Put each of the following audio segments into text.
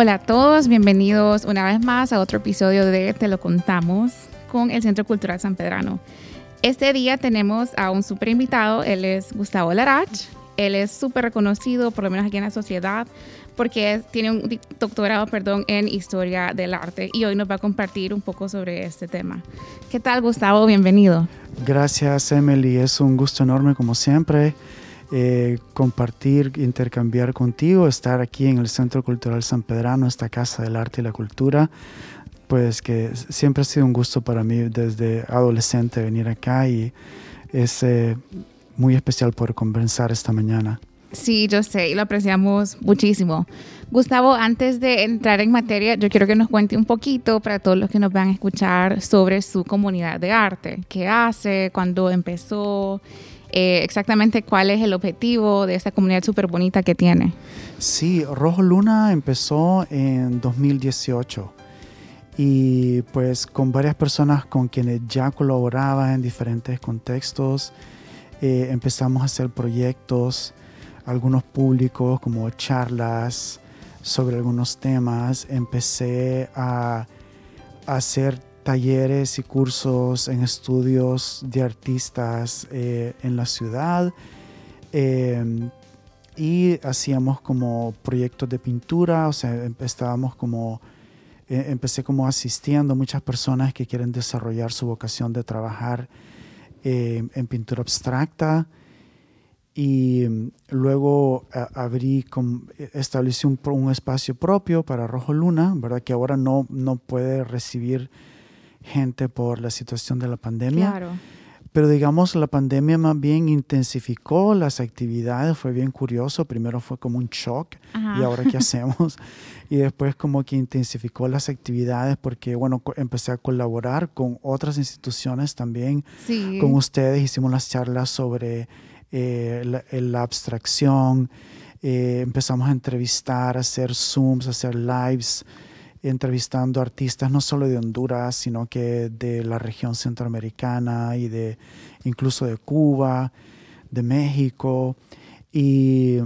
Hola a todos, bienvenidos una vez más a otro episodio de Te lo contamos con el Centro Cultural San Pedrano. Este día tenemos a un super invitado, él es Gustavo Larach, él es súper reconocido, por lo menos aquí en la sociedad, porque tiene un doctorado perdón, en historia del arte y hoy nos va a compartir un poco sobre este tema. ¿Qué tal Gustavo? Bienvenido. Gracias Emily, es un gusto enorme como siempre eh, compartir, intercambiar contigo, estar aquí en el Centro Cultural San Pedrano, esta Casa del Arte y la Cultura, pues que siempre ha sido un gusto para mí desde adolescente venir acá y es eh, muy especial poder conversar esta mañana. Sí, yo sé y lo apreciamos muchísimo. Gustavo, antes de entrar en materia, yo quiero que nos cuente un poquito para todos los que nos van a escuchar sobre su comunidad de arte. ¿Qué hace? ¿Cuándo empezó? Eh, exactamente cuál es el objetivo de esta comunidad súper bonita que tiene. Sí, Rojo Luna empezó en 2018 y pues con varias personas con quienes ya colaboraba en diferentes contextos, eh, empezamos a hacer proyectos, algunos públicos como charlas sobre algunos temas, empecé a, hacer talleres y cursos en estudios de artistas eh, en la ciudad em, y hacíamos como proyectos de pintura, o sea, em, estábamos como, e, empecé como asistiendo a muchas personas que quieren desarrollar su vocación de trabajar em, en pintura abstracta y luego abrí, establecí un, un, espacio propio para Rojo Luna, ¿verdad? Que ahora no, no puede recibir gente por la situación de la pandemia. Claro. Pero digamos, la pandemia más bien intensificó las actividades, fue bien curioso. Primero fue como un shock y ahora qué hacemos. y después como que intensificó las actividades porque, bueno, empecé a colaborar con otras instituciones también. Sí. Con ustedes hicimos las charlas sobre eh, la, abstracción. Eh, empezamos a entrevistar, a hacer Zooms, a hacer lives entrevistando artistas no solo de Honduras, sino que de la región centroamericana y de incluso de Cuba, de México. Y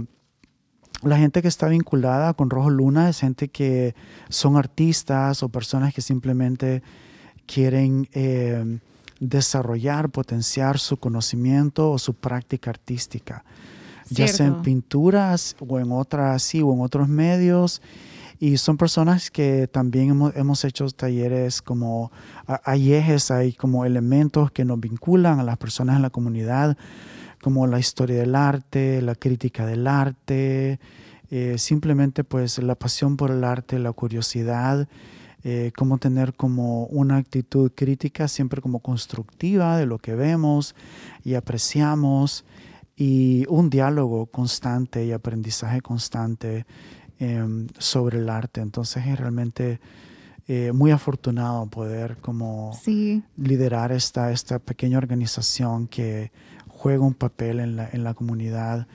la gente que está vinculada con Rojo Luna es gente que son artistas o personas que simplemente quieren eh, desarrollar, potenciar su conocimiento o su práctica artística, ya sea en pinturas o en otras, sí, o en otros medios. Y son personas que también hemos, hemos hecho talleres como, hay ejes, hay como elementos que nos vinculan a las personas en la comunidad, como la historia del arte, la crítica del arte, eh, simplemente pues la pasión por el arte, la curiosidad, eh, cómo tener como una actitud crítica siempre como constructiva de lo que vemos y apreciamos y un diálogo constante y aprendizaje constante Em, sobre el arte. Entonces es realmente eh, muy afortunado poder como liderar esta, esta pequeña organización que juega un papel en la, en la comunidad.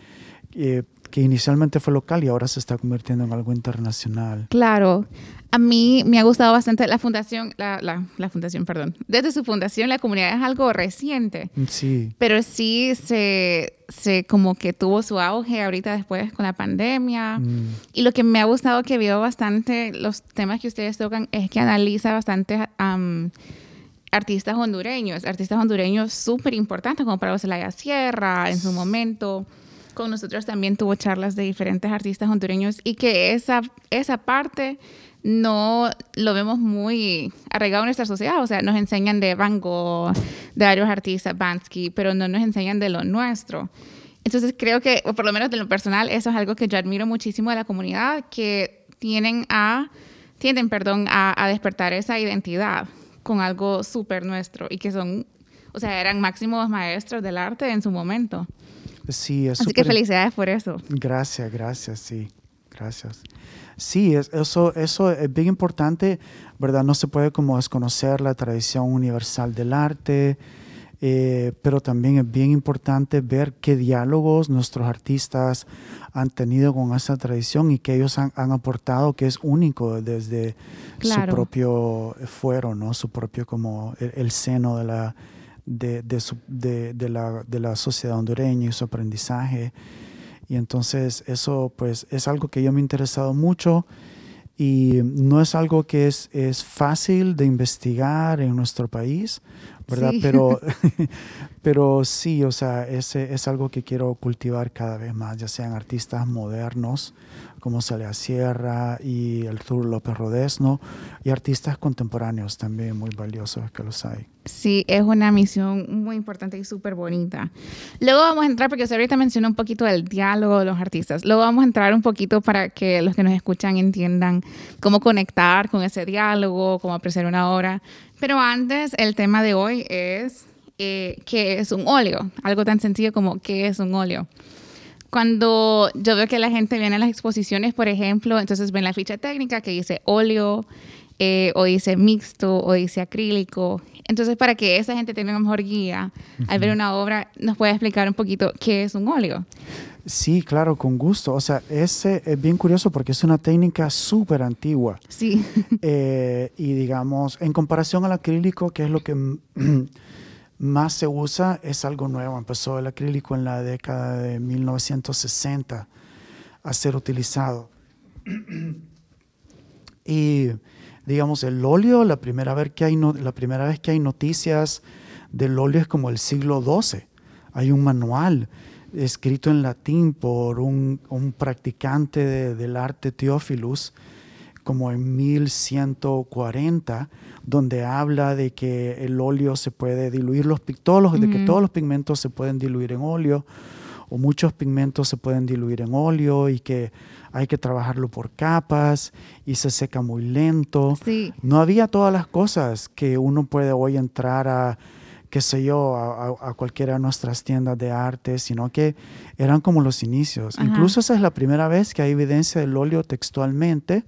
Eh, que inicialmente fue local y ahora se está convirtiendo en algo internacional. Claro. A mí me ha gustado bastante la fundación, la, la, la, fundación, perdón. Desde su fundación, la comunidad es algo reciente. Sí. Pero sí se, se como que tuvo su auge ahorita después con la pandemia. Mm. Y lo que me ha gustado que veo bastante los temas que ustedes tocan es que analiza bastante artistas hondureños, artistas hondureños súper importantes como para Celaya Sierra en su momento con nosotros también tuvo charlas de diferentes artistas hondureños y que esa, esa parte no lo vemos muy arraigado en nuestra sociedad. O sea, nos enseñan de Van Gogh, de varios artistas, Bansky, pero no nos enseñan de lo nuestro. Entonces creo que, o por lo menos de lo personal, eso es algo que yo admiro muchísimo de la comunidad, que tienen a, tienden perdón, a, a despertar esa identidad con algo súper nuestro y que son, o sea, eran máximos maestros del arte en su momento. Sí, es Así que felicidades por eso. Gracias, gracias, sí, gracias. Sí, eso, eso es bien importante, ¿verdad? No se puede como desconocer la tradición universal del arte, eh, pero también es bien importante ver qué diálogos nuestros artistas han tenido con esa tradición y que ellos han, aportado que es único desde su propio fuero, ¿no? Su propio como el, seno de la, de, de, la, de la sociedad hondureña y su aprendizaje. Y entonces eso pues es algo que yo me he interesado mucho y no es algo que es, es fácil de investigar en nuestro país, ¿verdad? Pero, pero sí, o sea, ese es algo que quiero cultivar cada vez más, ya sean artistas modernos como Celia Sierra y el Tour López Rodesno y artistas contemporáneos también muy valiosos que los hay. Sí, es una misión muy importante y súper bonita. Luego vamos a entrar, porque usted ahorita mencionó un poquito del diálogo de los artistas. Luego vamos a entrar un poquito para que los que nos escuchan entiendan cómo conectar con ese diálogo, cómo apreciar una obra. Pero antes, el tema de hoy es eh, qué es un óleo. Algo tan sencillo como qué es un óleo. Cuando yo veo que la gente viene a las exposiciones, por ejemplo, entonces ven la ficha técnica que dice óleo, eh, o dice mixto, o dice acrílico. Entonces, para que esa gente tenga una mejor guía al ver una obra, ¿nos puede explicar un poquito qué es un óleo? Sí, claro, con gusto. O sea, ese es bien curioso porque es una técnica súper antigua. Sí. Eh, y digamos, en comparación al acrílico, que es lo que más se usa es algo nuevo. Empezó el acrílico en la década de 1960 a ser utilizado. y digamos, el óleo, la primera, vez que hay la primera vez que hay noticias del óleo es como el siglo XII. Hay un manual escrito en latín por un, practicante del arte Teófilus, como en 1140 donde habla de que el óleo se puede diluir, los, todos de que todos los pigmentos se pueden diluir en óleo, o muchos pigmentos se pueden diluir en óleo y que hay que trabajarlo por capas y se seca muy lento. No había todas las cosas que uno puede hoy entrar a, qué sé yo, a, cualquiera de nuestras tiendas de arte, sino que eran como los inicios. Incluso esa es la primera vez que hay evidencia del óleo textualmente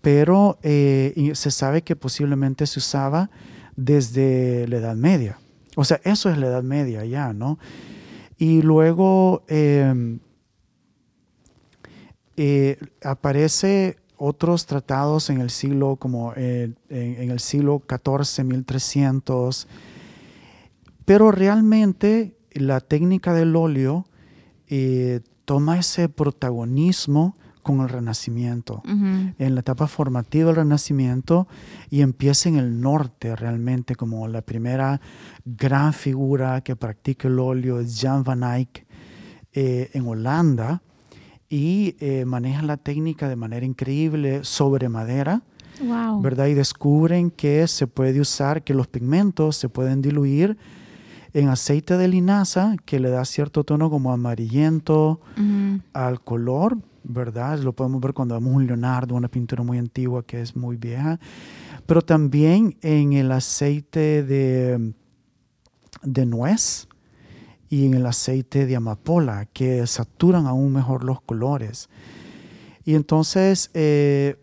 pero eh, se sabe que posiblemente se usaba desde la Edad Media. O sea, eso es la Edad Media ya, ¿no? Y luego em, eh, aparece otros tratados en el siglo como eh, en, el siglo XIV, 1300, pero realmente la técnica del óleo toma ese protagonismo con el Renacimiento, en la etapa formativa del Renacimiento y empieza en el norte realmente como la primera gran figura que practica el óleo es Jan van Eyck eh, en Holanda y eh, maneja la técnica de manera increíble sobre madera. ¿verdad? Y descubren que se puede usar, que los pigmentos se pueden diluir en aceite de linaza, que le da cierto tono como amarillento al color, ¿verdad? Lo podemos ver cuando vemos un Leonardo, una pintura muy antigua que es muy vieja, pero también en el aceite de, de nuez y en el aceite de amapola, que saturan aún mejor los colores. Y entonces, eh,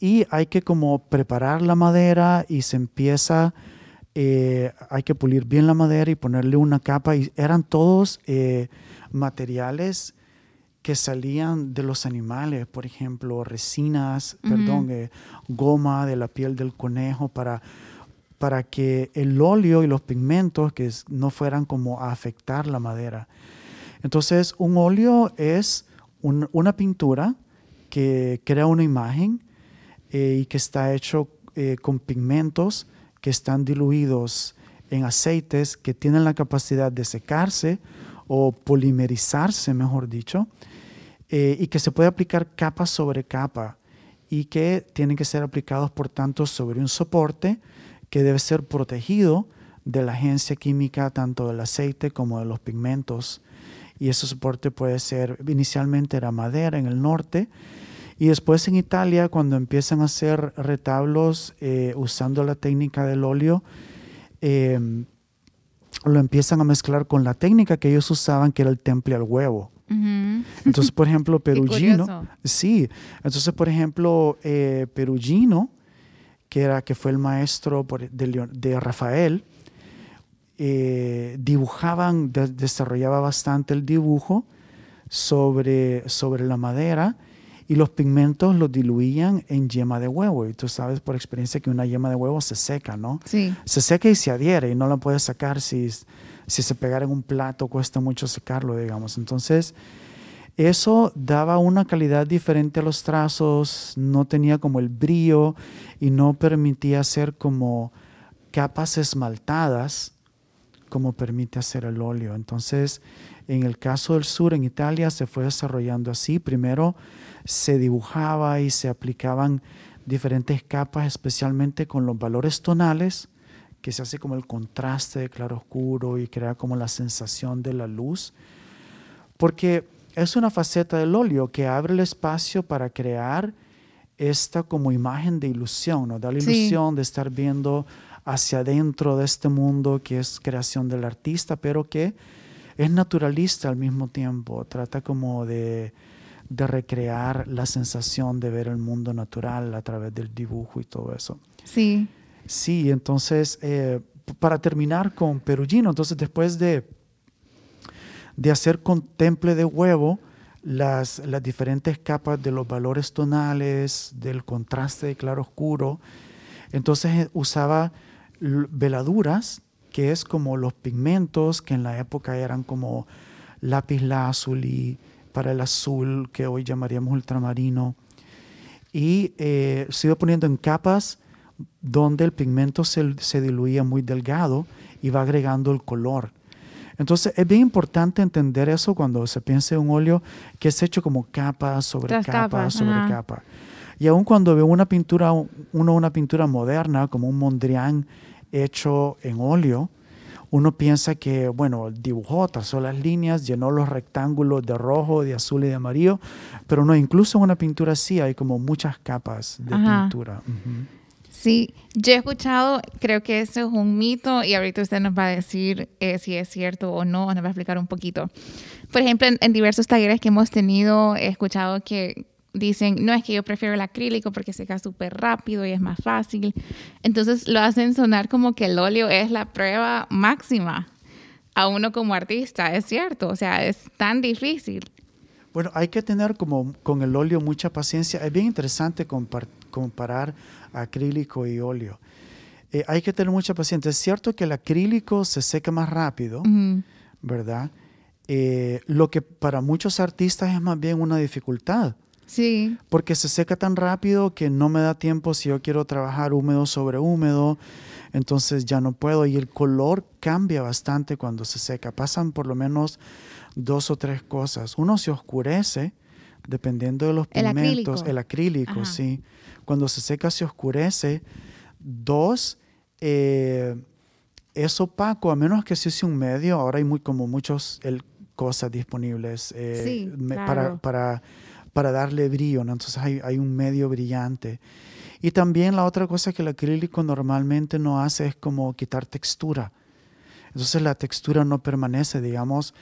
y hay que como preparar la madera y se empieza, eh, hay que pulir bien la madera y ponerle una capa, y eran todos eh, materiales que salían de los animales, por ejemplo, resinas, perdón, goma de la piel del conejo para, para que el óleo y los pigmentos que no fueran como a afectar la madera. Entonces, un óleo es una pintura que crea una imagen eh, y que está hecho eh, con pigmentos que están diluidos en aceites que tienen la capacidad de secarse o polimerizarse, mejor dicho, eh, y que se puede aplicar capa sobre capa y que tienen que ser aplicados, por tanto, sobre un soporte que debe ser protegido de la agencia química tanto del aceite como de los pigmentos. Y ese soporte puede ser, inicialmente era madera en el norte, y después en Italia, cuando empiezan a hacer retablos eh, usando la técnica del óleo, em, lo empiezan a mezclar con la técnica que ellos usaban, que era el temple al huevo. Entonces, por ejemplo, Perugino, sí, entonces, por ejemplo, eh, Perugino, que, era, que fue el maestro de, Rafael, eh, dibujaban, desarrollaba bastante el dibujo sobre, sobre la madera y los pigmentos los diluían en yema de huevo. Y tú sabes por experiencia que una yema de huevo se seca, ¿no? Sí. Se seca y se adhiere y no la puedes sacar si, si se pegara en un plato, cuesta mucho secarlo, digamos. Entonces, eso daba una calidad diferente a los trazos, no tenía como el brillo y no permitía hacer como capas esmaltadas como permite hacer el óleo. Entonces, en el caso del sur, en Italia, se fue desarrollando así. Primero se dibujaba y se aplicaban diferentes capas, especialmente con los valores tonales, que se hace como el contraste de claro oscuro y crea como la sensación de la luz. Porque es una faceta del óleo que abre el espacio para crear esta como imagen de ilusión, ¿no? Da la ilusión de estar viendo hacia adentro de este mundo que es creación del artista, pero que es naturalista al mismo tiempo. Trata como de, recrear la sensación de ver el mundo natural a través del dibujo y todo eso. Sí. Sí, entonces, eh, para terminar con Perugino, entonces después de de hacer con temple de huevo las, las diferentes capas de los valores tonales, del contraste de claro oscuro. Entonces eh, usaba veladuras, que es como los pigmentos que en la época eran como lápiz lazuli para el azul, que hoy llamaríamos ultramarino. Y eh, se iba poniendo en capas donde el pigmento se, se diluía muy delgado y va agregando el color. Entonces es bien importante entender eso cuando se piensa en un óleo que es hecho como capa sobre capa sobre capa. Y aun cuando veo una pintura, uno una pintura moderna como un Mondrian hecho en óleo, uno piensa que, bueno, dibujó, trazó las líneas, llenó los rectángulos de rojo, de azul y de amarillo, pero no, incluso en una pintura así hay como muchas capas de pintura. Sí, yo he escuchado, creo que eso es un mito y ahorita usted nos va a decir eh, si es cierto o no, nos va a explicar un poquito. Por ejemplo, en, diversos talleres que hemos tenido, he escuchado que dicen, no es que yo prefiero el acrílico porque seca súper rápido y es más fácil. Entonces lo hacen sonar como que el óleo es la prueba máxima a uno como artista, es cierto, o sea, es tan difícil. Bueno, hay que tener como con el óleo mucha paciencia. Es bien interesante comparar acrílico y óleo. Eh, hay que tener mucha paciencia. Es cierto que el acrílico se seca más rápido, ¿verdad? Eh, lo que para muchos artistas es más bien una dificultad. Sí. Porque se seca tan rápido que no me da tiempo si yo quiero trabajar húmedo sobre húmedo, entonces ya no puedo. Y el color cambia bastante cuando se seca. Pasan por lo menos dos o tres cosas. Uno se oscurece, dependiendo de los pigmentos. El acrílico, sí cuando se seca se oscurece. Dos, eh, es opaco, a menos que se use un medio. Ahora hay muy, como muchas cosas disponibles eh, para, para, para, darle brillo. Entonces hay, hay, un medio brillante. Y también la otra cosa que el acrílico normalmente no hace es como quitar textura. Entonces la textura no permanece, digamos,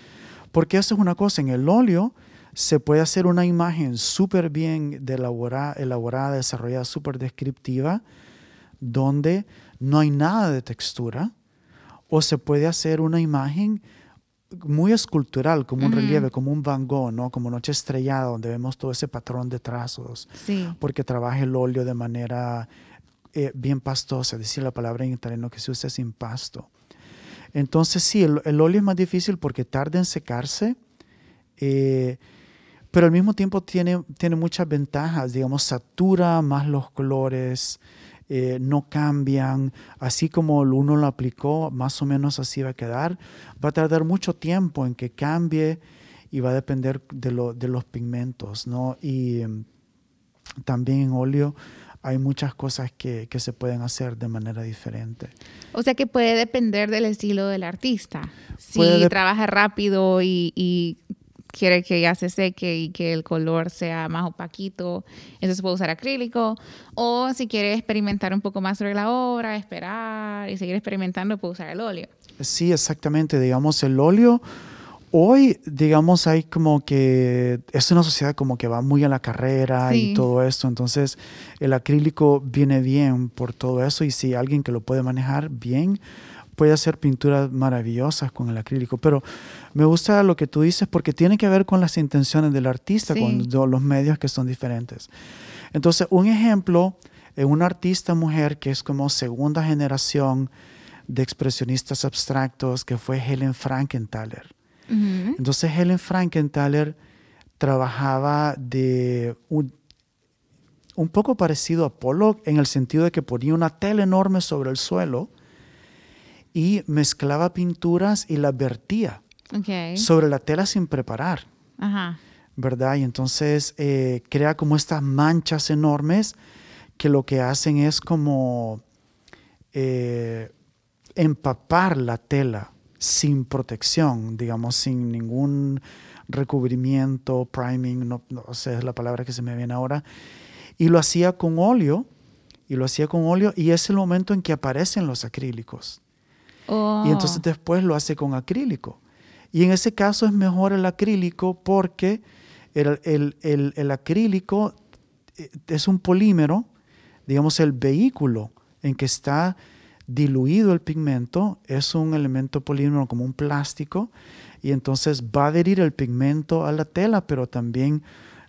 porque eso es una cosa. En el óleo se puede hacer una imagen súper bien elaborada, elaborada, desarrollada, súper descriptiva, donde no hay nada de textura, o se puede hacer una imagen muy escultural, como un relieve, como un Van Gogh, ¿no? como Noche Estrellada, donde vemos todo ese patrón de trazos, porque trabaja el óleo de manera eh, bien pastosa, decir, la palabra en italiano que se usa es impasto. Entonces sí, el, óleo es más difícil porque tarda en secarse. Eh, pero al mismo tiempo tiene, tiene muchas ventajas, digamos, satura más los colores, eh, no cambian, así como uno lo aplicó, más o menos así va a quedar. Va a tardar mucho tiempo en que cambie y va a depender de, lo, de los pigmentos, ¿no? Y em, también en óleo hay muchas cosas que, que, se pueden hacer de manera diferente. O sea que puede depender del estilo del artista. Si trabaja rápido y, y quiere que ya se seque y que el color sea más opaquito, entonces puede usar acrílico. O si quiere experimentar un poco más sobre la obra, esperar y seguir experimentando, puede usar el óleo. Sí, exactamente. Digamos, el óleo, hoy, digamos, hay como que, es una sociedad como que va muy a la carrera y todo esto, entonces el acrílico viene bien por todo eso y si alguien que lo puede manejar bien, puede hacer pinturas maravillosas con el acrílico, pero me gusta lo que tú dices porque tiene que ver con las intenciones del artista, con los medios que son diferentes. Entonces, un ejemplo, en una artista mujer que es como segunda generación de expresionistas abstractos, que fue Helen Frankenthaler. Entonces, Helen Frankenthaler trabajaba de un, un poco parecido a Pollock en el sentido de que ponía una tela enorme sobre el suelo y mezclaba pinturas y las vertía sobre la tela sin preparar. ¿Verdad? Y entonces eh, crea como estas manchas enormes que lo que hacen es como eh, empapar la tela sin protección, digamos, sin ningún recubrimiento, priming, no, no sé, es la palabra que se me viene ahora. Y lo hacía con óleo, y lo hacía con óleo, y es el momento en que aparecen los acrílicos. Y oh. entonces después lo hace con acrílico. Y en ese caso es mejor el acrílico porque el, acrílico eh, es un polímero, digamos, el vehículo en que está diluido el pigmento es un elemento polímero como un plástico y entonces va a adherir el pigmento a la tela, pero también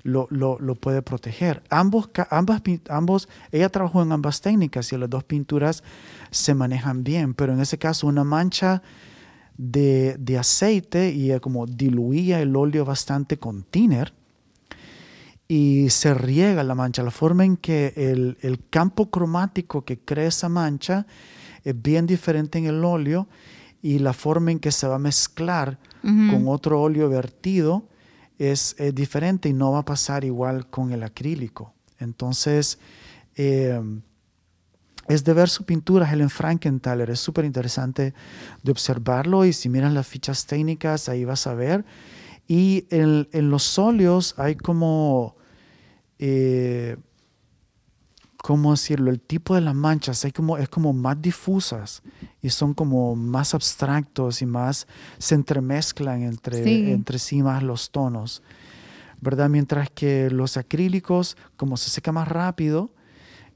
lo, puede proteger. Ambos, ambas, ambos, ella trabajó en ambas técnicas y las dos pinturas se manejan bien, pero en ese caso una mancha de, aceite y como diluía el óleo bastante con thinner y se riega la mancha, la forma en que el, campo cromático que crea esa mancha es bien diferente en el óleo y la forma en que se va a mezclar con otro óleo vertido es, diferente y no va a pasar igual con el acrílico. Entonces, eh, es de ver su pintura, Helen Frankenthaler. Es súper interesante de observarlo y si miras las fichas técnicas, ahí vas a ver. Y en, los óleos hay como, eh, ¿cómo decirlo? El tipo de las manchas hay como, es como más difusas y son como más abstractos y más se entremezclan entre sí, entre sí más los tonos. ¿Verdad? Mientras que los acrílicos, como se seca más rápido,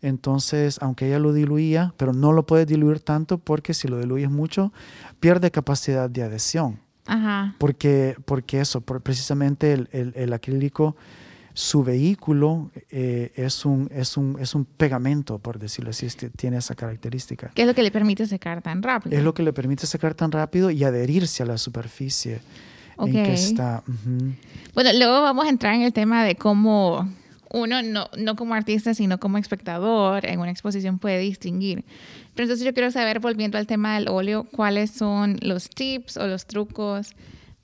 entonces, aunque ella lo diluía, pero no lo puede diluir tanto porque si lo diluyes mucho, pierde capacidad de adhesión. Ajá. Porque, porque eso, precisamente el, acrílico, su vehículo eh, es, un, es, un, es un pegamento, por decirlo así, tiene esa característica. ¿Qué es lo que le permite secar tan rápido? Es lo que le permite secar tan rápido y adherirse a la superficie en que está. Bueno, luego vamos a entrar en el tema de cómo uno no, no como artista, sino como espectador en una exposición puede distinguir. Pero entonces yo quiero saber, volviendo al tema del óleo, cuáles son los tips o los trucos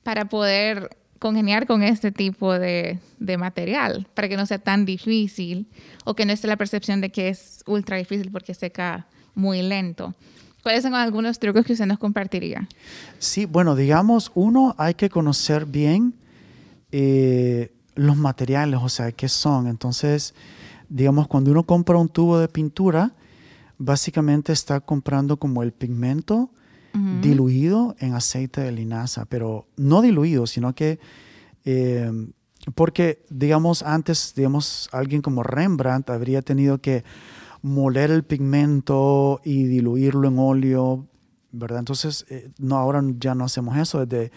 para poder congeniar con este tipo de, de, material, para que no sea tan difícil o que no esté la percepción de que es ultra difícil porque seca muy lento. ¿Cuáles son algunos trucos que usted nos compartiría? Sí, bueno, digamos, uno, hay que conocer bien eh, los materiales, o sea, qué son. Entonces, digamos, cuando uno compra un tubo de pintura, básicamente está comprando como el pigmento diluido en aceite de linaza, pero no diluido, sino que, eh, porque, digamos, antes, digamos, alguien como Rembrandt habría tenido que moler el pigmento y diluirlo en óleo, ¿verdad? Entonces, eh, no, ahora ya no hacemos eso, desde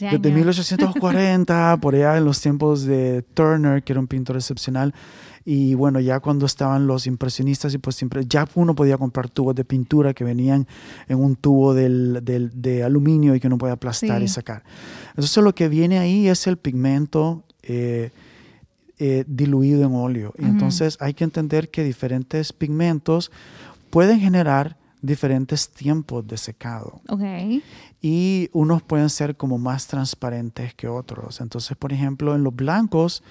desde 1840, por allá en los tiempos de Turner, que era un pintor excepcional. Y bueno, ya cuando estaban los impresionistas, y pues siempre, ya uno podía comprar tubos de pintura que venían en un tubo del, del, de aluminio y que uno puede aplastar y sacar. Entonces lo que viene ahí es el pigmento eh, eh, diluido en óleo. Y entonces hay que entender que diferentes pigmentos pueden generar diferentes tiempos de secado. Okay. Y unos pueden ser como más transparentes que otros. Entonces, por ejemplo, en los blancos,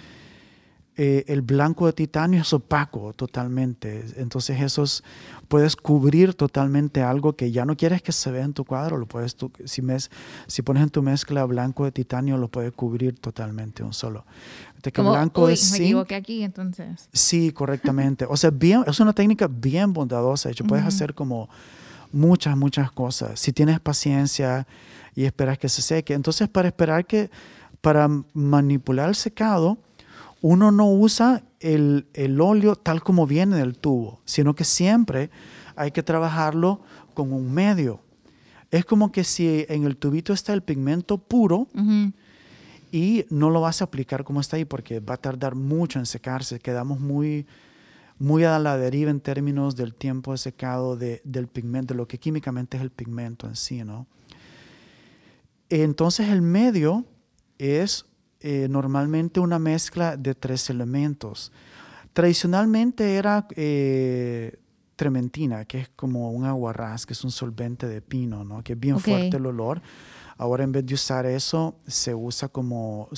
eh, el blanco de titanio es opaco totalmente. Entonces, esos puedes cubrir totalmente algo que ya no quieres que se vea en tu cuadro. Lo puedes si, mes, si pones en tu mezcla blanco de titanio, lo puedes cubrir totalmente un solo. Como, blanco uy, me equivoqué aquí entonces. Sí, correctamente. O sea, bien, es una técnica bien bondadosa. De hecho, puedes hacer como muchas, muchas cosas. Si tienes paciencia y esperas que se seque. Entonces, para esperar que, para manipular el secado, uno no usa el, el óleo tal como viene del tubo, sino que siempre hay que trabajarlo con un medio. Es como que si en el tubito está el pigmento puro y no lo vas a aplicar como está ahí porque va a tardar mucho en secarse. Quedamos muy, muy a la deriva en términos del tiempo de secado del pigmento, de lo que químicamente es el pigmento en sí, ¿no? Entonces el medio es eh, normalmente una mezcla de tres elementos. Tradicionalmente era eh, trementina, que es como un aguarrás, que es un solvente de pino, ¿no? que es bien fuerte el olor. Ahora en vez de usar eso, se usa como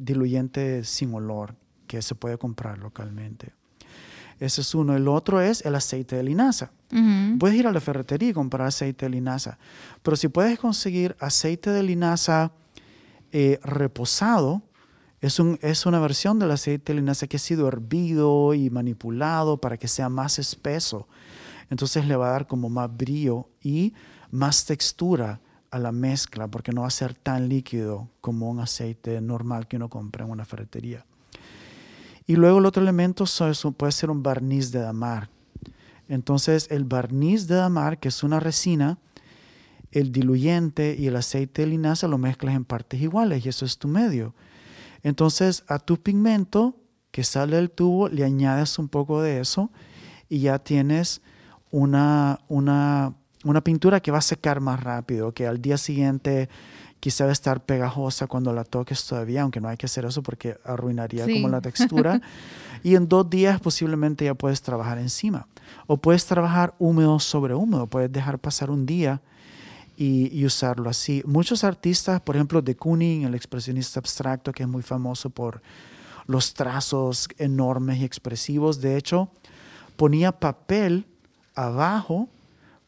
diluyente sin olor, que se puede comprar localmente. Ese es uno. El otro es el aceite de linaza. Puedes ir a la ferretería y comprar aceite de linaza. Pero si puedes conseguir aceite de linaza eh, reposado, es, un, es una versión del aceite de linaza que ha sido hervido y manipulado para que sea más espeso. Entonces le va a dar como más brillo y más textura a la mezcla porque no va a ser tan líquido como un aceite normal que uno compra en una ferretería. Y luego el otro elemento puede ser un barniz de damar. Entonces el barniz de damar, que es una resina, el diluyente y el aceite de linaza lo mezclas en partes iguales y eso es tu medio. Entonces a tu pigmento que sale del tubo le añades un poco de eso y ya tienes una, una, una pintura que va a secar más rápido, que al día siguiente quizá va a estar pegajosa cuando la toques todavía, aunque no hay que hacer eso porque arruinaría como la textura. y en dos días posiblemente ya puedes trabajar encima. O puedes trabajar húmedo sobre húmedo, puedes dejar pasar un día y, usarlo así. Muchos artistas, por ejemplo, de Kooning, el expresionista abstracto, que es muy famoso por los trazos enormes y expresivos, de hecho, ponía papel abajo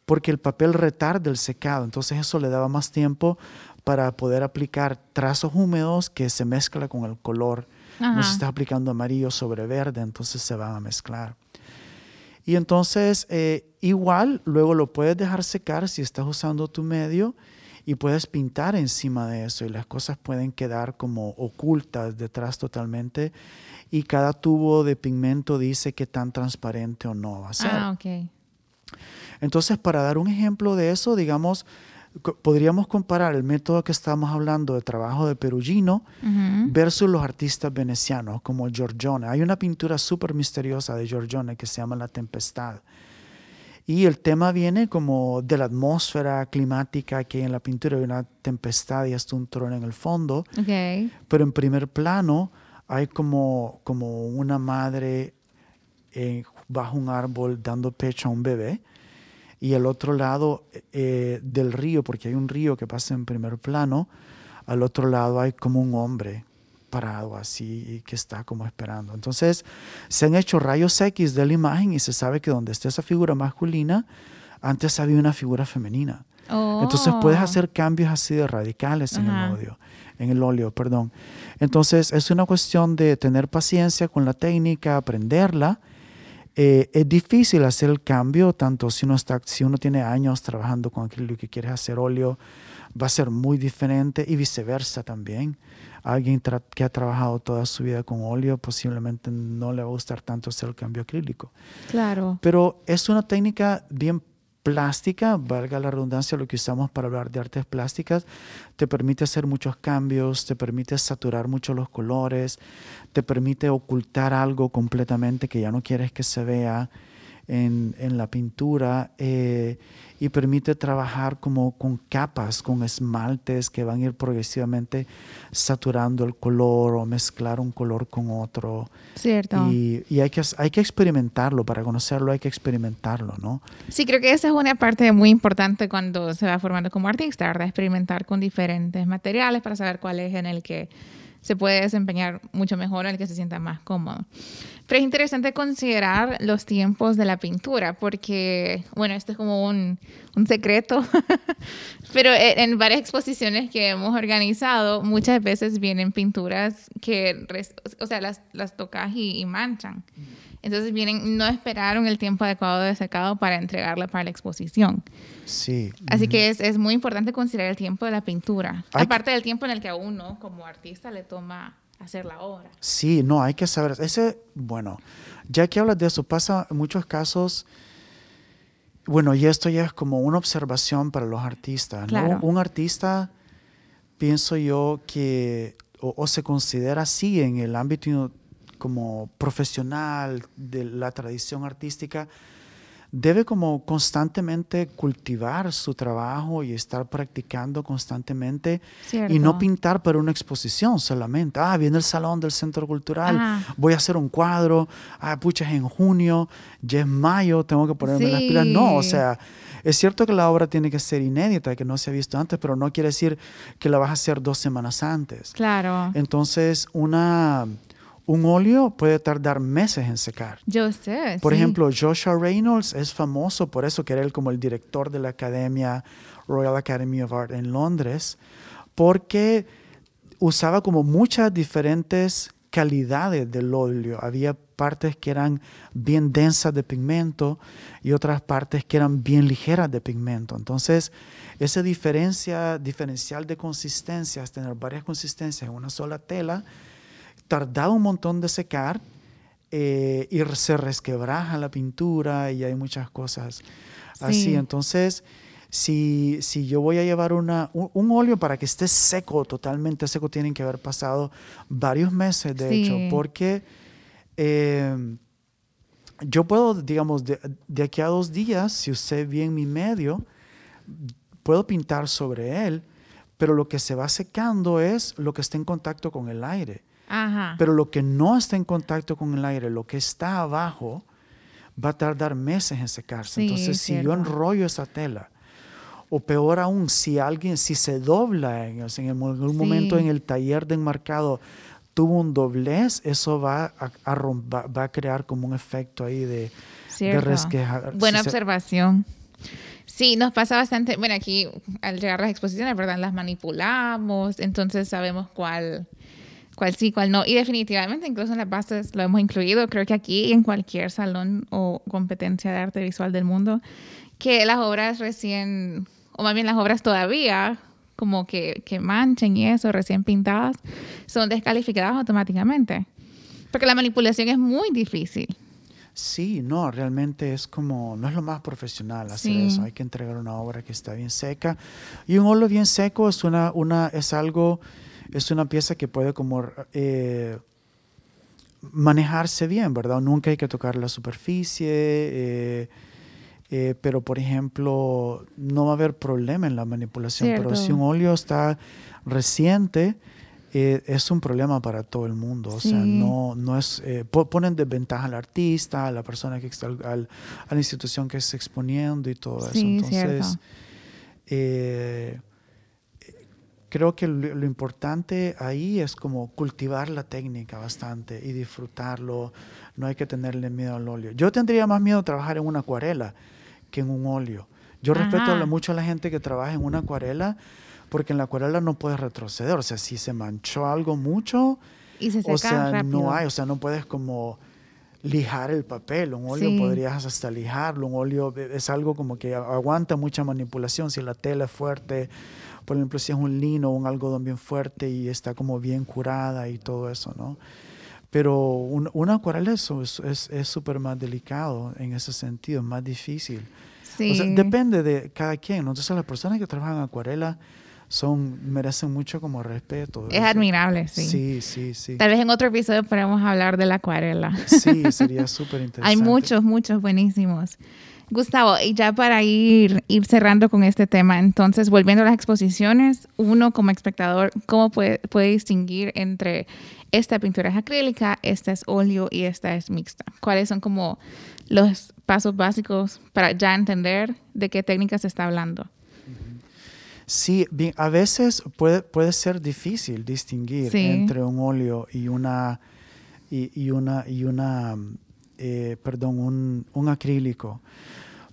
porque el papel retarda el secado, entonces eso le daba más tiempo para poder aplicar trazos húmedos que se mezcla con el color. No se está aplicando amarillo sobre verde, entonces se van a mezclar. Y entonces, eh, igual, luego lo puedes dejar secar si estás usando tu medio y puedes pintar encima de eso y las cosas pueden quedar como ocultas detrás totalmente y cada tubo de pigmento dice qué tan transparente o no va a ser. Ah, ok. Entonces, para dar un ejemplo de eso, digamos, podríamos comparar el método que estamos hablando de trabajo de Perugino versus los artistas venecianos como Giorgione. Hay una pintura súper misteriosa de Giorgione que se llama La Tempestad. Y el tema viene como de la atmósfera climática, que en la pintura hay una tempestad y hasta un trono en el fondo. Pero en primer plano hay como, como una madre eh, bajo un árbol dando pecho a un bebé y al otro lado eh, del río, porque hay un río que pasa en primer plano, al otro lado hay como un hombre parado así que está como esperando. Entonces se han hecho rayos X de la imagen y se sabe que donde está esa figura masculina, antes había una figura femenina. Entonces puedes oh. hacer cambios así de radicales en el óleo, en el óleo, perdón. Entonces es una cuestión de tener paciencia con la técnica, aprenderla eh, es difícil hacer el cambio, tanto si uno, está, si uno tiene años trabajando con aquello que quiere hacer óleo, va a ser muy diferente y viceversa también. Alguien que ha trabajado toda su vida con óleo posiblemente no le va a gustar tanto hacer el cambio acrílico. Claro. Pero es una técnica bien plástica, valga la redundancia, lo que usamos para hablar de artes plásticas, te permite hacer muchos cambios, te permite saturar mucho los colores, te permite ocultar algo completamente que ya no quieres que se vea en, en la pintura. Eh, y permite trabajar como con capas, con esmaltes que van a ir progresivamente saturando el color o mezclar un color con otro. Cierto. Y, y, hay, que, hay que experimentarlo, para conocerlo hay que experimentarlo, ¿no? Sí, creo que esa es una parte muy importante cuando se va formando como artista, ¿verdad? Experimentar con diferentes materiales para saber cuál es en el que se puede desempeñar mucho mejor, en el que se sienta más cómodo. Pero es interesante considerar los tiempos de la pintura, porque, bueno, esto es como un, un secreto, pero en, varias exposiciones que hemos organizado, muchas veces vienen pinturas que, o sea, las, las tocas y, manchan. Entonces vienen, no esperaron el tiempo adecuado de secado para entregarla para la exposición. Sí. Así que es, es, muy importante considerar el tiempo de la pintura, aparte del tiempo en el que a uno como artista le toma hacer la obra. Sí, no, hay que saber. Ese, bueno, ya que hablas de eso, pasa en muchos casos. Bueno, y esto ya es como una observación para los artistas. ¿no? Un artista, pienso yo que o, se considera así en el ámbito como profesional de la tradición artística, debe como constantemente cultivar su trabajo y estar practicando constantemente y no pintar para una exposición solamente. Ah, viene el salón del centro cultural, voy a hacer un cuadro, ah, pucha, es en junio, ya es mayo, tengo que ponerme las pilas. No, o sea, es cierto que la obra tiene que ser inédita, que no se ha visto antes, pero no quiere decir que la vas a hacer dos semanas antes. Claro. Entonces, una un óleo puede tardar meses en secar. Yo sé. Por ejemplo, Joshua Reynolds es famoso por eso, que era él como el director de la Academia, Royal Academy of Art en Londres, porque usaba como muchas diferentes calidades del óleo. Había partes que eran bien densas de pigmento y otras partes que eran bien ligeras de pigmento. Entonces, esa diferencia, diferencial de consistencias, tener varias consistencias en una sola tela, tardaba un montón de secar eh, y se resquebraja la pintura y hay muchas cosas así. Entonces, si, si, yo voy a llevar una, un, óleo para que esté seco, totalmente seco, tienen que haber pasado varios meses, de hecho, porque eh, yo puedo, digamos, de, de, aquí a dos días, si usted bien mi medio, puedo pintar sobre él, pero lo que se va secando es lo que está en contacto con el aire. Pero lo que no está en contacto con el aire, lo que está abajo, va a tardar meses en secarse. Entonces, si yo enrollo esa tela, o peor aún, si alguien, si se dobla en, en algún momento en el taller de enmarcado, tuvo un doblez, eso va a, va, a crear como un efecto ahí de, de resquejar. Buena observación. Sí, nos pasa bastante. Bueno, aquí al llegar a las exposiciones, ¿verdad? Las manipulamos, entonces sabemos cuál cuál sí, cuál no. Y definitivamente, incluso en las bases lo hemos incluido, creo que aquí en cualquier salón o competencia de arte visual del mundo, que las obras recién, o más bien las obras todavía, como que, que manchen y eso, recién pintadas, son descalificadas automáticamente. Porque la manipulación es muy difícil. Sí, no, realmente es como, no es lo más profesional hacer eso. Hay que entregar una obra que está bien seca. Y un óleo bien seco es, una, una, es algo es una pieza que puede como eh, manejarse bien, ¿verdad? Nunca hay que tocar la superficie, eh, eh, pero por ejemplo, no va a haber problema en la manipulación, pero si un óleo está reciente, es un problema para todo el mundo. O sea, no, no es, ponen desventaja al artista, a la persona que está, al, a la institución que está exponiendo y todo eso. Entonces, creo que lo, importante ahí es como cultivar la técnica bastante y disfrutarlo. No hay que tenerle miedo al óleo. Yo tendría más miedo a trabajar en una acuarela que en un óleo. Yo respeto mucho a la gente que trabaja en una acuarela porque en la acuarela no puedes retroceder. O sea, si se manchó algo mucho, y se seca o sea, no hay, o sea, no puedes como lijar el papel. Un óleo podrías hasta lijarlo. Un óleo es algo como que aguanta mucha manipulación. Si la tela es fuerte, por ejemplo, si es un lino o un algodón bien fuerte y está como bien curada y todo eso, ¿no? Pero un, una acuarela es súper es, más delicado en ese sentido, más difícil. Sí. O sea, depende de cada quien. Entonces, las personas que trabajan en acuarela son, merecen mucho como respeto. Es admirable, sí. Sí, sí, sí. Tal vez en otro episodio podamos hablar de la acuarela. Sí, sería súper interesante. Hay muchos, muchos buenísimos. Gustavo, y ya para ir, ir cerrando con este tema, entonces, volviendo a las exposiciones, uno como espectador, ¿cómo puede, puede distinguir entre esta pintura es acrílica, esta es óleo y esta es mixta? ¿Cuáles son como los pasos básicos para ya entender de qué técnica se está hablando? Sí, bien, a veces puede, puede ser difícil distinguir entre un óleo y una y, una, y una eh, perdón, un, un acrílico.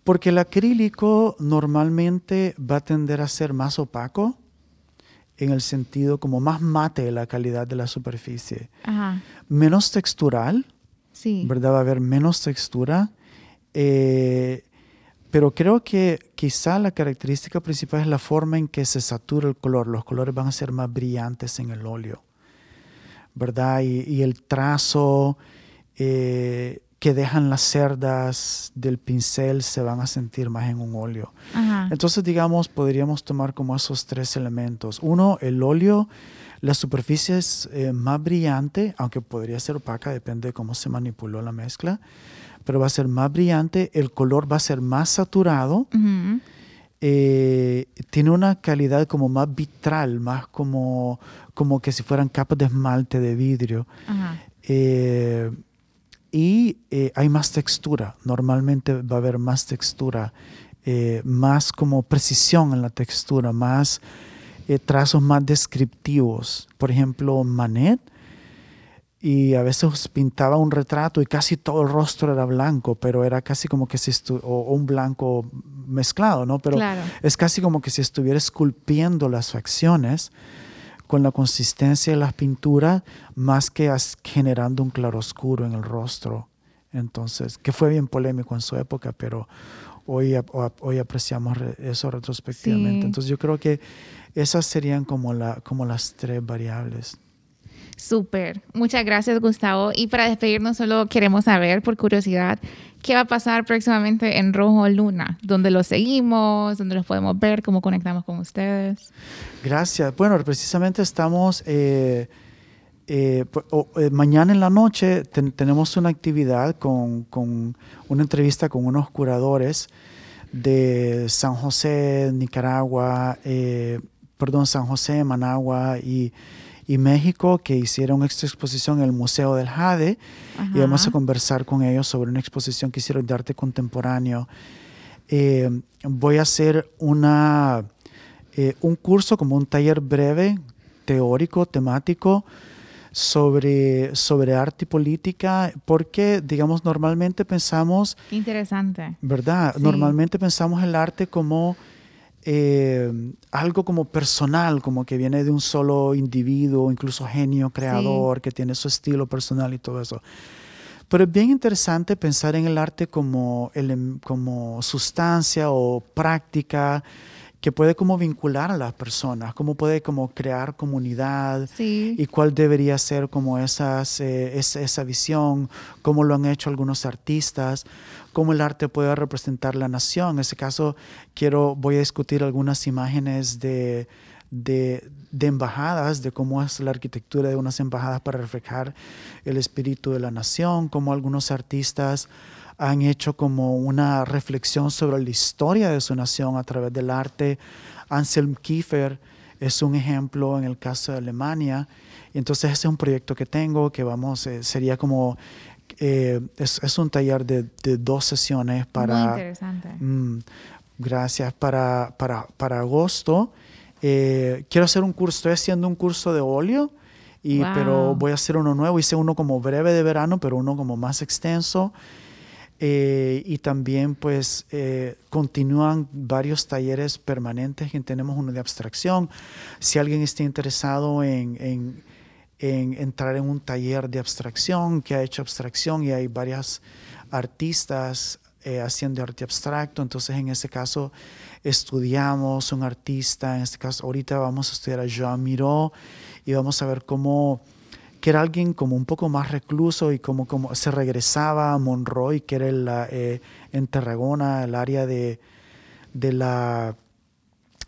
Porque el acrílico normalmente va a tender a ser más opaco en el sentido como más mate la calidad de la superficie. Menos textural, sí. ¿verdad? Va a haber menos textura. Eh, pero creo que quizá la característica principal es la forma en que se satura el color. Los colores van a ser más brillantes en el óleo, ¿verdad? Y, el trazo eh, que dejan las cerdas del pincel se van a sentir más en un óleo. Entonces, digamos, podríamos tomar como esos tres elementos. Uno, el óleo, la superficie es eh, más brillante, aunque podría ser opaca, depende de cómo se manipuló la mezcla, pero va a ser más brillante, el color va a ser más saturado. Eh, tiene una calidad como más vitral, más como, como que si fueran capas de esmalte de vidrio. Eh, y eh, hay más textura. Normalmente va a haber más textura, eh, más como precisión en la textura, más eh, trazos más descriptivos. Por ejemplo, Manet, y a veces pintaba un retrato y casi todo el rostro era blanco, pero era casi como que si o, un blanco mezclado, ¿no? Pero es casi como que si estuviera esculpiendo las facciones con la consistencia de las pinturas más que generando un claroscuro en el rostro. Entonces, que fue bien polémico en su época, pero hoy, hoy apreciamos eso retrospectivamente. Entonces, yo creo que esas serían como, la, como las tres variables. Súper. Muchas gracias, Gustavo. Y para despedirnos, solo queremos saber, por curiosidad, qué va a pasar próximamente en Rojo Luna, dónde los seguimos, dónde los podemos ver, cómo conectamos con ustedes. Gracias. Bueno, precisamente estamos... Eh, eh, eh, mañana en la noche tenemos una actividad con, con, una entrevista con unos curadores de San José, Nicaragua, perdón, San José, Managua y y México que hicieron esta exposición en el Museo del Jade y vamos a conversar con ellos sobre una exposición que hicieron de arte contemporáneo. Eh, voy a hacer una, eh, un curso como un taller breve, teórico, temático, sobre, sobre arte y política, porque, digamos, normalmente pensamos... Interesante. ¿Verdad? Normalmente pensamos el arte como eh, algo como personal, como que viene de un solo individuo, incluso genio, creador, que tiene su estilo personal y todo eso. Pero es bien interesante pensar en el arte como, el, como sustancia o práctica que puede como vincular a las personas, cómo puede como crear comunidad y cuál debería ser como esas, eh, esa, esa, visión, cómo lo han hecho algunos artistas, cómo el arte puede representar la nación. En ese caso, quiero, voy a discutir algunas imágenes de, de, embajadas, de cómo es la arquitectura de unas embajadas para reflejar el espíritu de la nación, cómo algunos artistas han hecho como una reflexión sobre la historia de su nación a través del arte. Anselm Kiefer es un ejemplo en el caso de Alemania. Entonces ese es un proyecto que tengo que vamos, eh, sería como, eh, es, un taller de, dos sesiones para... Muy interesante. Mm, gracias, para, para, para agosto. Eh, quiero hacer un curso, estoy haciendo un curso de óleo. Y, pero voy a hacer uno nuevo. Hice uno como breve de verano, pero uno como más extenso. Eh, y también pues eh, continúan varios talleres permanentes que tenemos uno de abstracción. Si alguien está interesado en, en, entrar en un taller de abstracción, que ha hecho abstracción y hay varias artistas eh, haciendo arte abstracto, entonces en ese caso estudiamos un artista, en este caso ahorita vamos a estudiar a Jean Miró y vamos a ver cómo que era alguien como un poco más recluso y como, como se regresaba a Monroy, que era el, eh, en Tarragona, el área de, de la...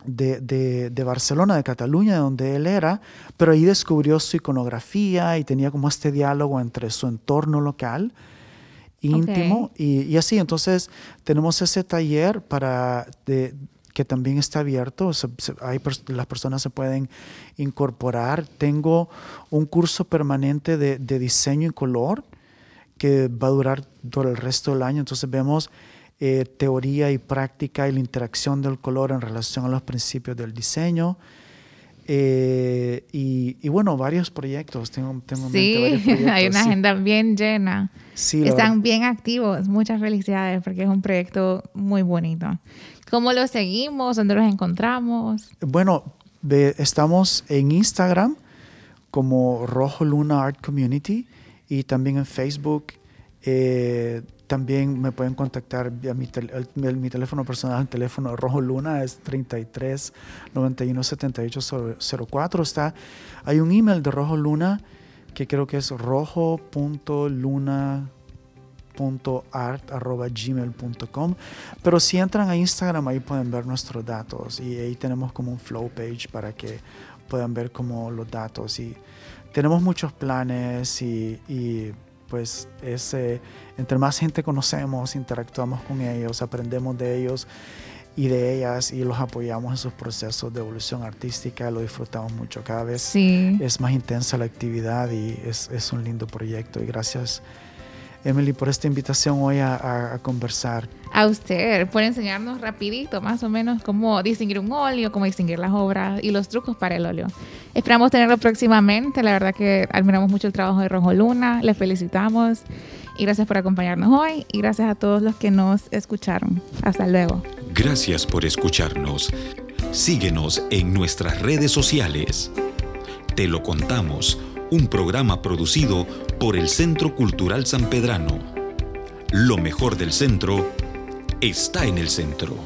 De, de, Barcelona, de Cataluña, donde él era, pero ahí descubrió su iconografía y tenía como este diálogo entre su entorno local íntimo y, y, así. Entonces tenemos ese taller para de, que también está abierto. hay, las personas se pueden incorporar. Tengo un curso permanente de, diseño y color que va a durar todo el resto del año. Entonces vemos eh, teoría y práctica y la interacción del color en relación a los principios del diseño. Eh, y y, bueno, varios proyectos. Tengo, tengo sí, varios proyectos, hay una sí. agenda bien llena. Sí, Están bien activos. Muchas felicidades porque es un proyecto muy bonito. ¿Cómo lo seguimos? ¿Dónde los encontramos? Bueno, ve- estamos en Instagram como Rojo Luna Art Community y también en Facebook. Eh, también me pueden contactar vía mi, tel- el- el- mi teléfono personal, el teléfono Rojo Luna es 33 91 78 04. Está, hay un email de Rojo Luna que creo que es rojo.luna gmail.com pero si entran a Instagram ahí pueden ver nuestros datos y ahí tenemos como un flow page para que puedan ver como los datos y tenemos muchos planes y, pues es, eh, entre más gente conocemos, interactuamos con ellos, aprendemos de ellos y de ellas y los apoyamos en sus procesos de evolución artística, lo disfrutamos mucho cada vez Sí. es más intensa la actividad y es, es un lindo proyecto. Y gracias, Emily, por esta invitación hoy a, a- a conversar. A usted, por enseñarnos rapidito, más o menos, cómo distinguir un óleo, cómo distinguir las obras y los trucos para el óleo. Esperamos tenerlo próximamente. La verdad que admiramos mucho el trabajo de Rojo Luna. Les felicitamos y gracias por acompañarnos hoy y gracias a todos los que nos escucharon. Hasta luego. Gracias por escucharnos. Síguenos en nuestras redes sociales. Te lo contamos, un programa producido por el Centro Cultural San Pedrano. Lo mejor del centro está en el centro.